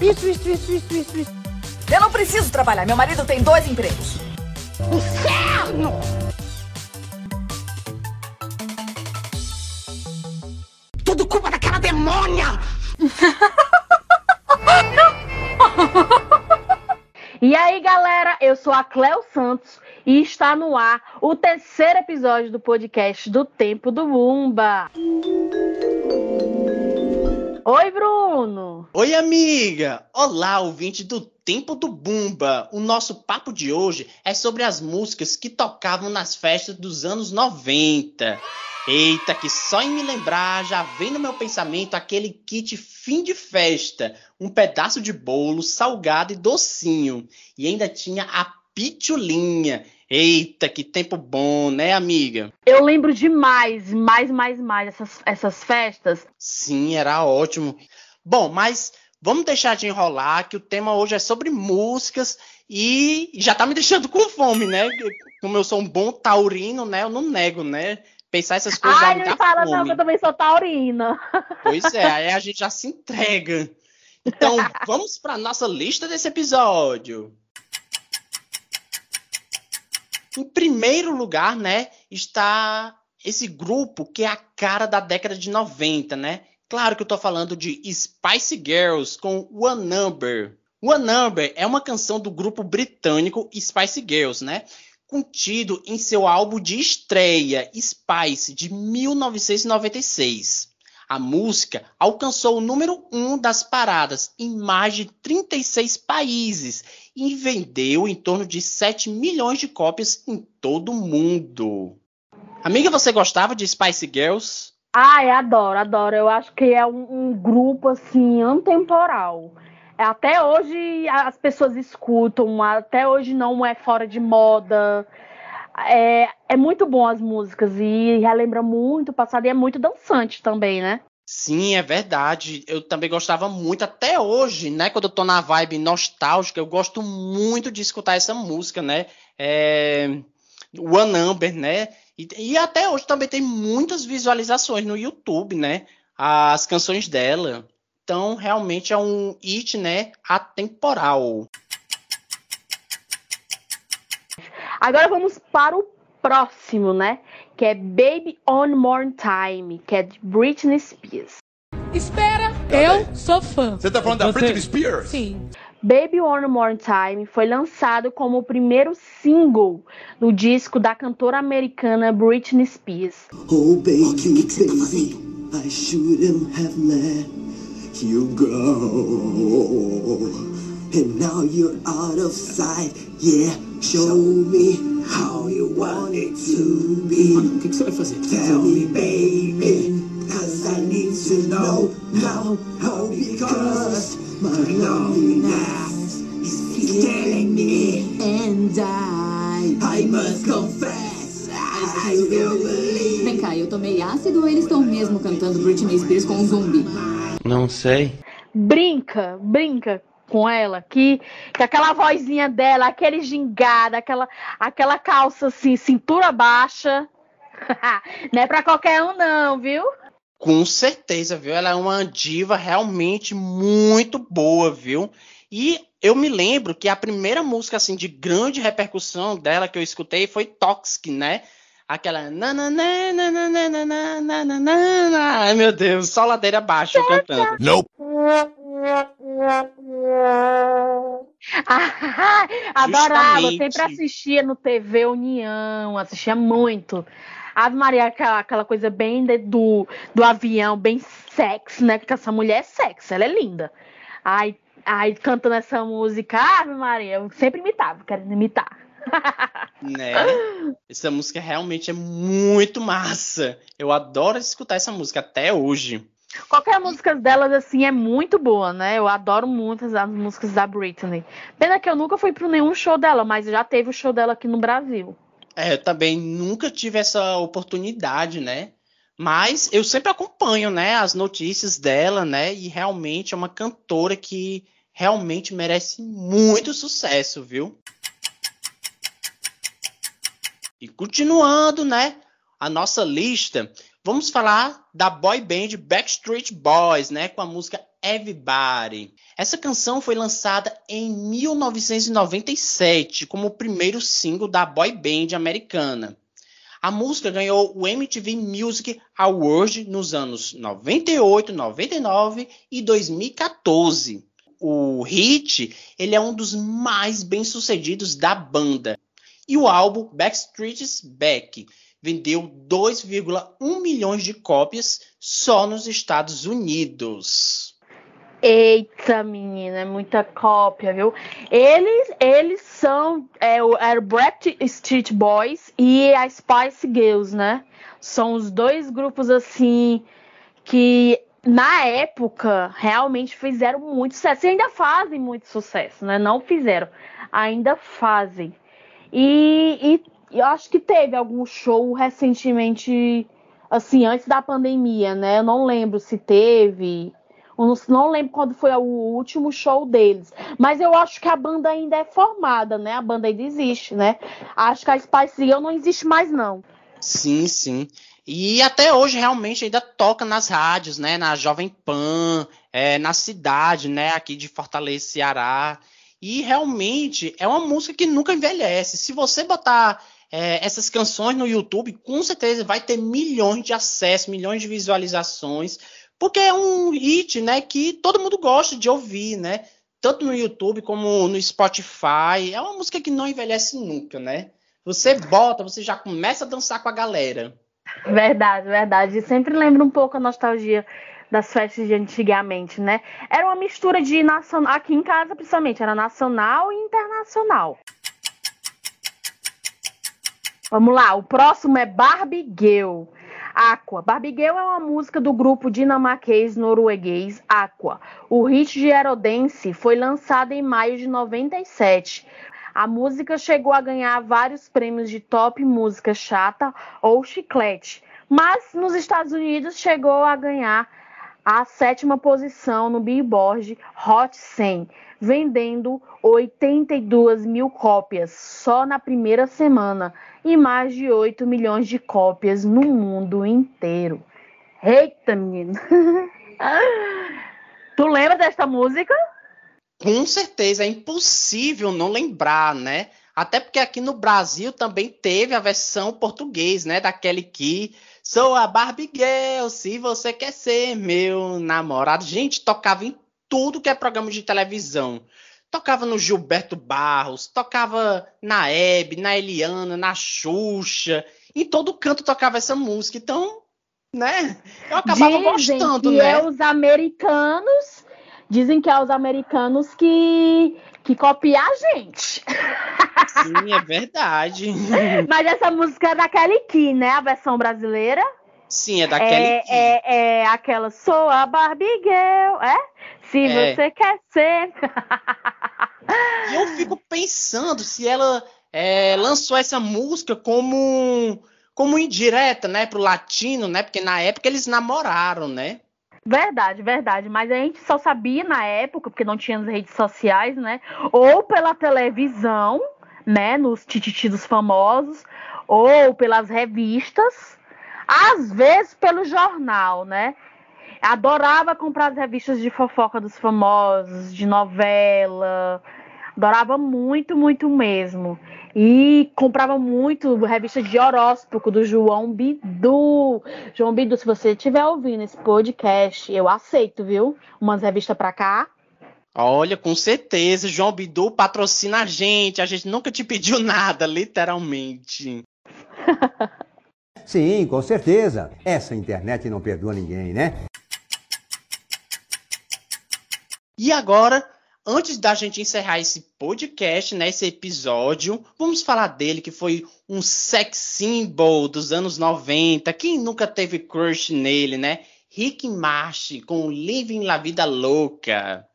Isso, isso, isso, isso, isso, isso. Eu não preciso trabalhar, meu marido tem dois empregos. Inferno! Tudo culpa daquela demônia! E aí, galera, eu sou a Cleo Santos e está no ar o terceiro episódio do podcast do Tempo do Bumba. Oi, Bruno! Oi, amiga! Olá, ouvinte do Tempo do Bumba! O nosso papo de hoje é sobre as músicas que tocavam nas festas dos anos 90. Eita, que só em me lembrar já vem no meu pensamento aquele kit fim de festa, um pedaço de bolo, salgado e docinho. E ainda tinha a pitulinha. Eita, que tempo bom, né, amiga? Eu lembro demais, mais, mais, mais essas, essas festas. Sim, era ótimo. Bom, mas vamos deixar de enrolar, que o tema hoje é sobre músicas e já tá me deixando com fome, né? Como eu sou um bom taurino, né? Eu não nego, né? Pensar essas coisas Ai, não fala fome. não, que eu também sou taurina. Pois é, aí a gente já se entrega. Então, vamos para nossa lista desse episódio. Em primeiro lugar, né, está esse grupo que é a cara da década de 90, né? Claro que eu tô falando de Spice Girls com One Number. One Number é uma canção do grupo britânico Spice Girls, né? Contido em seu álbum de estreia, Spice, de 1996. A música alcançou o número 1 das paradas em mais de 36 países e vendeu em torno de 7 milhões de cópias em todo o mundo. Amiga, você gostava de Spice Girls? Ai, adoro, adoro. Eu acho que é um, um grupo assim antemporal. Até hoje as pessoas escutam, até hoje não é fora de moda. É, é muito bom as músicas e relembra muito o passado e é muito dançante também, né? Sim, é verdade. Eu também gostava muito até hoje, né? Quando eu tô na vibe nostálgica, eu gosto muito de escutar essa música, né? É... One Number, né? E, e até hoje também tem muitas visualizações no YouTube, né? As canções dela. Então, realmente é um hit, né? Atemporal. Agora vamos para o próximo, né? Que é Baby One More Time, que é de Britney Spears. Espera, eu sou fã. Você tá falando da Você- Britney Spears? Sim. Baby One More Time foi lançado como o primeiro single do disco da cantora americana Britney Spears. Oh baby, baby, I shouldn't have let you go. And now you're out of sight, yeah. Show me how you want it to be. O que, que você vai fazer? Tell me, baby, cause I need to know now. Oh, because my loneliness is killing me. And I, I must confess, I will believe. Vem cá, eu tomei ácido ou eles estão mesmo cantando Britney Spears com um zumbi? Não sei. Brinca, brinca com ela, que, que aquela vozinha dela, aquele gingado, aquela, aquela calça assim, cintura baixa, não é pra qualquer um não, viu? Com certeza, viu? Ela é uma diva realmente muito boa, viu? E eu me lembro que a primeira música assim de grande repercussão dela que eu escutei foi Toxic, né? Aquela nananana, nananana, nananana, ai meu Deus, só ladeira abaixo cantando. Nope. Ah, adorava, Justamente. sempre assistia no TV União, assistia muito. Ave Maria, aquela, aquela coisa bem de- do, do avião, bem sexy, né? Porque essa mulher é sexy, ela é linda. Aí, aí cantando essa música, Ave Maria, eu sempre imitava, querendo imitar. Né? Essa música realmente é muito massa. Eu adoro escutar essa música até hoje. Qualquer música delas, assim, é muito boa, né? Eu adoro muito as, as músicas da Britney. Pena que eu nunca fui para nenhum show dela, mas já teve o show dela aqui no Brasil. É, eu também nunca tive essa oportunidade, né? Mas eu sempre acompanho, né, as notícias dela, né? E realmente é uma cantora que realmente merece muito sucesso, viu? E continuando, né, a nossa lista, vamos falar da boy band Backstreet Boys, né, com a música Everybody. Essa canção foi lançada em 1997 como o primeiro single da boy band americana. A música ganhou o MTV Music Award nos anos 98, 99 e 2014. O hit ele é um dos mais bem-sucedidos da banda. E o álbum Backstreet's Back vendeu 2,1 milhões de cópias só nos Estados Unidos. Eita, menina, é muita cópia, viu? Eles, eles são é, o era Street Boys e a Spice Girls, né? São os dois grupos assim que na época realmente fizeram muito sucesso e ainda fazem muito sucesso, né? Não fizeram, ainda fazem. E, e eu acho que teve algum show recentemente, assim, antes da pandemia, né? Eu não lembro se teve não, não lembro quando foi o último show deles. Mas eu acho que a banda ainda é formada, né? A banda ainda existe, né? Acho que a Spice Girl não existe mais, não. Sim, sim. E até hoje realmente ainda toca nas rádios, né? Na Jovem Pan, é, na cidade, né? Aqui de Fortaleza, Ceará. E realmente é uma música que nunca envelhece. Se você botar é, essas canções no YouTube, com certeza vai ter milhões de acessos, milhões de visualizações, porque é um hit, né, que todo mundo gosta de ouvir, né? Tanto no YouTube como no Spotify. É uma música que não envelhece nunca, né? Você bota, você já começa a dançar com a galera. Verdade, verdade. Sempre lembra um pouco a nostalgia das festas de antigamente, né? Era uma mistura de nacional, aqui em casa principalmente, era nacional e internacional. Vamos lá, o próximo é Barbie Girl. Aqua. Barbiguel é uma música do grupo dinamarquês norueguês Aqua. O hit de Aerodense foi lançado em maio de 97. A música chegou a ganhar vários prêmios de top música chata ou chiclete, mas nos Estados Unidos chegou a ganhar a sétima posição no Billboard Hot 100, vendendo 82 mil cópias só na primeira semana e mais de 8 milhões de cópias no mundo inteiro. Eita, menino! tu lembra desta música? Com certeza, é impossível não lembrar, né? Até porque aqui no Brasil também teve a versão português, né? Daquele que sou a Barbie Girl, se você quer ser meu namorado. Gente, tocava em tudo que é programa de televisão. Tocava no Gilberto Barros, tocava na Hebe, na Eliana, na Xuxa. Em todo canto tocava essa música. Então, né? Eu acabava dizem gostando, que né? É os americanos. Dizem que é os americanos que, que copiam a gente. Sim, é verdade. Mas essa música é da Kelly Key, né? A versão brasileira. Sim, é da Kelly É, Key. é, é aquela Sou a Barbie Girl, é? Se É. você quer ser. E eu fico pensando se ela é, lançou essa música como como indireta, né, pro latino, né? Porque na época eles namoraram, né? Verdade, verdade. Mas a gente só sabia na época, porque não tinha as redes sociais, né? Ou pela televisão, né? Nos tititi dos famosos, ou pelas revistas, às vezes pelo jornal, né? Adorava comprar as revistas de fofoca dos famosos, de novela. Adorava muito, muito mesmo. E comprava muito revista de horóscopo do João Bidu. João Bidu, se você estiver ouvindo esse podcast, eu aceito, viu? Umas revistas pra cá. Olha, com certeza, João Bidu patrocina a gente. A gente nunca te pediu nada, literalmente. Sim, com certeza. Essa internet não perdoa ninguém, né? E agora, antes da gente encerrar esse podcast, né, esse episódio, vamos falar dele que foi um sex symbol dos anos 90. Quem nunca teve crush nele, né? Rick Martin com Living La Vida Louca.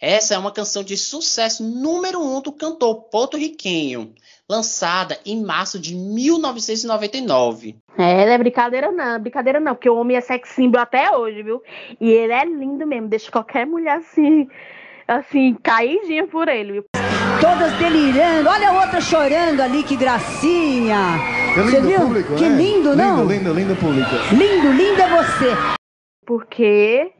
Essa é uma canção de sucesso número um do cantor porto-riquenho, lançada em março de 1999. É, não é brincadeira não, brincadeira não, porque o homem é sex symbol até hoje, viu? E ele é lindo mesmo, deixa qualquer mulher assim, assim, caidinha por ele? Todas delirando. Olha a outra chorando ali, que gracinha. Que Você lindo viu? público, que né? lindo, não? Lindo, lindo, lindo público. Lindo, lindo é você. Porque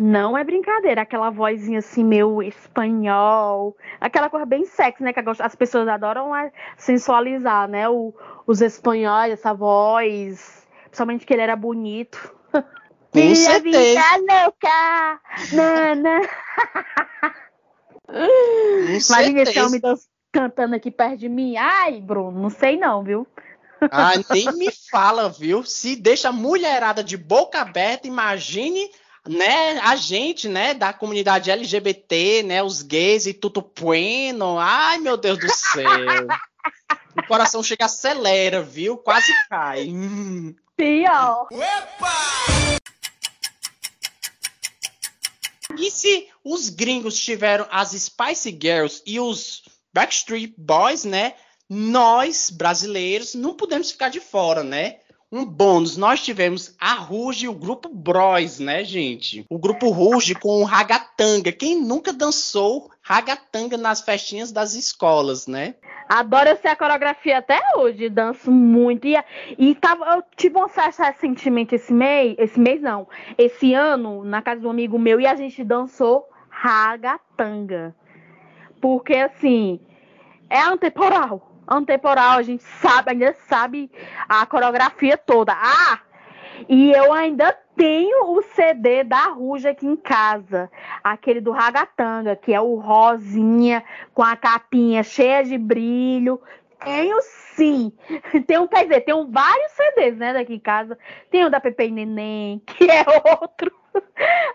Não é brincadeira, aquela vozinha assim, meio espanhol, aquela coisa bem sexy, né? Que as pessoas adoram é, sensualizar, né? O, os espanhóis, essa voz, principalmente que ele era bonito. Com Minha certeza. vida louca, nana. Imagina esse homem cantando aqui perto de mim. Ai, Bruno, não sei não, viu? Ah, nem me fala, viu? Se deixa a mulherada de boca aberta, imagine né, a gente, né, da comunidade LGBT, né, os gays e tudo bueno. Ai, meu Deus do céu. o coração chega acelera, viu? Quase cai. Pior. Opa! E se os gringos tiveram as Spice Girls e os Backstreet Boys, né? Nós, brasileiros, não podemos ficar de fora, né? Um bônus, nós tivemos a Ruge e o grupo Bros, né, gente? O grupo Ruge com o Ragatanga. Quem nunca dançou Ragatanga nas festinhas das escolas, né? Adoro essa coreografia até hoje, danço muito. E, e tava, eu tive uma festa recentemente esse mês, esse mês não, esse ano, na casa de um amigo meu, e a gente dançou ragatanga. Porque assim, é antemporal antemporal, a gente sabe, ainda sabe a coreografia toda. Ah! E eu ainda tenho o CD da Ruja aqui em casa, aquele do Ragatanga, que é o rosinha com a capinha cheia de brilho. Tenho sim. Tem um, quer dizer, tem vários CDs, né, daqui em casa. Tem o da Pepe e Neném, que é outro.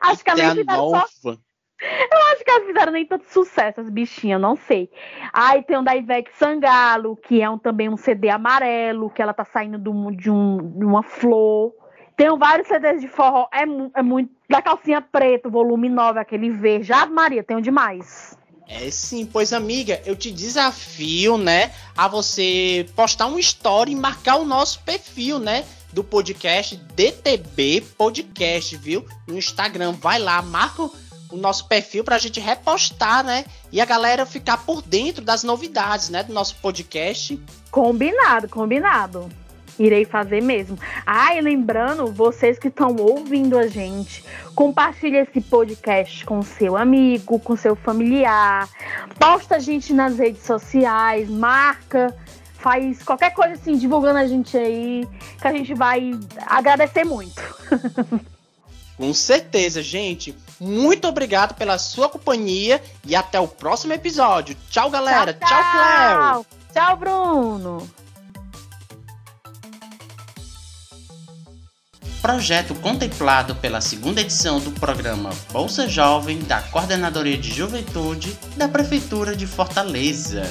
Acho que a minha nova. Só... Eu acho que elas fizeram nem tanto sucesso, as bichinhas, não sei. Aí tem o da Ivete Sangalo, que é um, também um CD amarelo, que ela tá saindo do, de, um, de uma flor. Tem vários CDs de forró, é, é muito. Da calcinha preta, volume 9, aquele verde. Ah, Maria, tenho demais. É sim, pois amiga, eu te desafio, né, a você postar um story e marcar o nosso perfil, né, do podcast DTB Podcast, viu? No Instagram, vai lá, marca o nosso perfil para a gente repostar, né? E a galera ficar por dentro das novidades, né? Do nosso podcast. Combinado, combinado. Irei fazer mesmo. Ah, e lembrando, vocês que estão ouvindo a gente, compartilhe esse podcast com seu amigo, com seu familiar. Posta a gente nas redes sociais, marca, faz qualquer coisa assim, divulgando a gente aí, que a gente vai agradecer muito. Com certeza, gente. Muito obrigado pela sua companhia e até o próximo episódio. Tchau, galera. Tchau, tchau, tchau Cléo. Tchau, Bruno. Projeto contemplado pela segunda edição do programa Bolsa Jovem da Coordenadoria de Juventude da Prefeitura de Fortaleza.